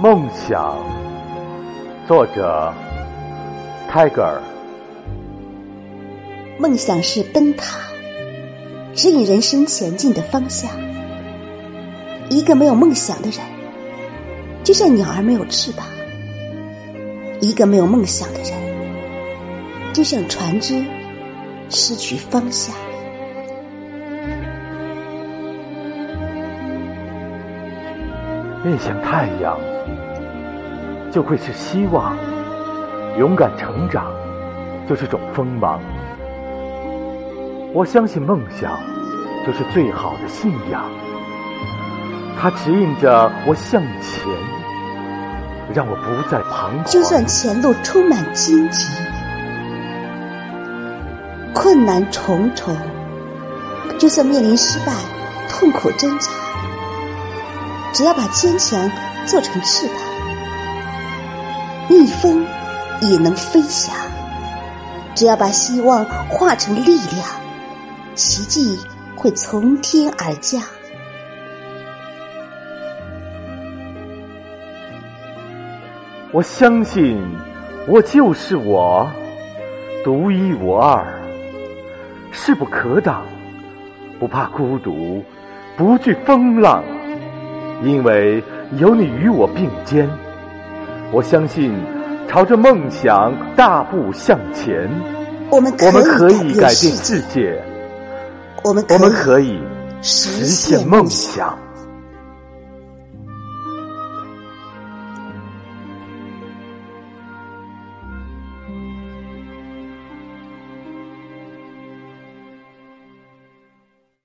梦想，作者泰戈尔。梦想是灯塔，指引人生前进的方向。一个没有梦想的人，就像鸟儿没有翅膀；一个没有梦想的人，就像船只失去方向。面向太阳，就会是希望；勇敢成长，就是种锋芒。我相信梦想就是最好的信仰，它指引着我向前，让我不再彷徨。就算前路充满荆棘，困难重重，就算面临失败，痛苦挣扎。只要把坚强做成翅膀，逆风也能飞翔；只要把希望化成力量，奇迹会从天而降。我相信，我就是我，独一无二，势不可挡，不怕孤独，不惧风浪。因为有你与我并肩，我相信朝着梦想大步向前。我们我们可以改变世界，我们我们可以实实现梦想。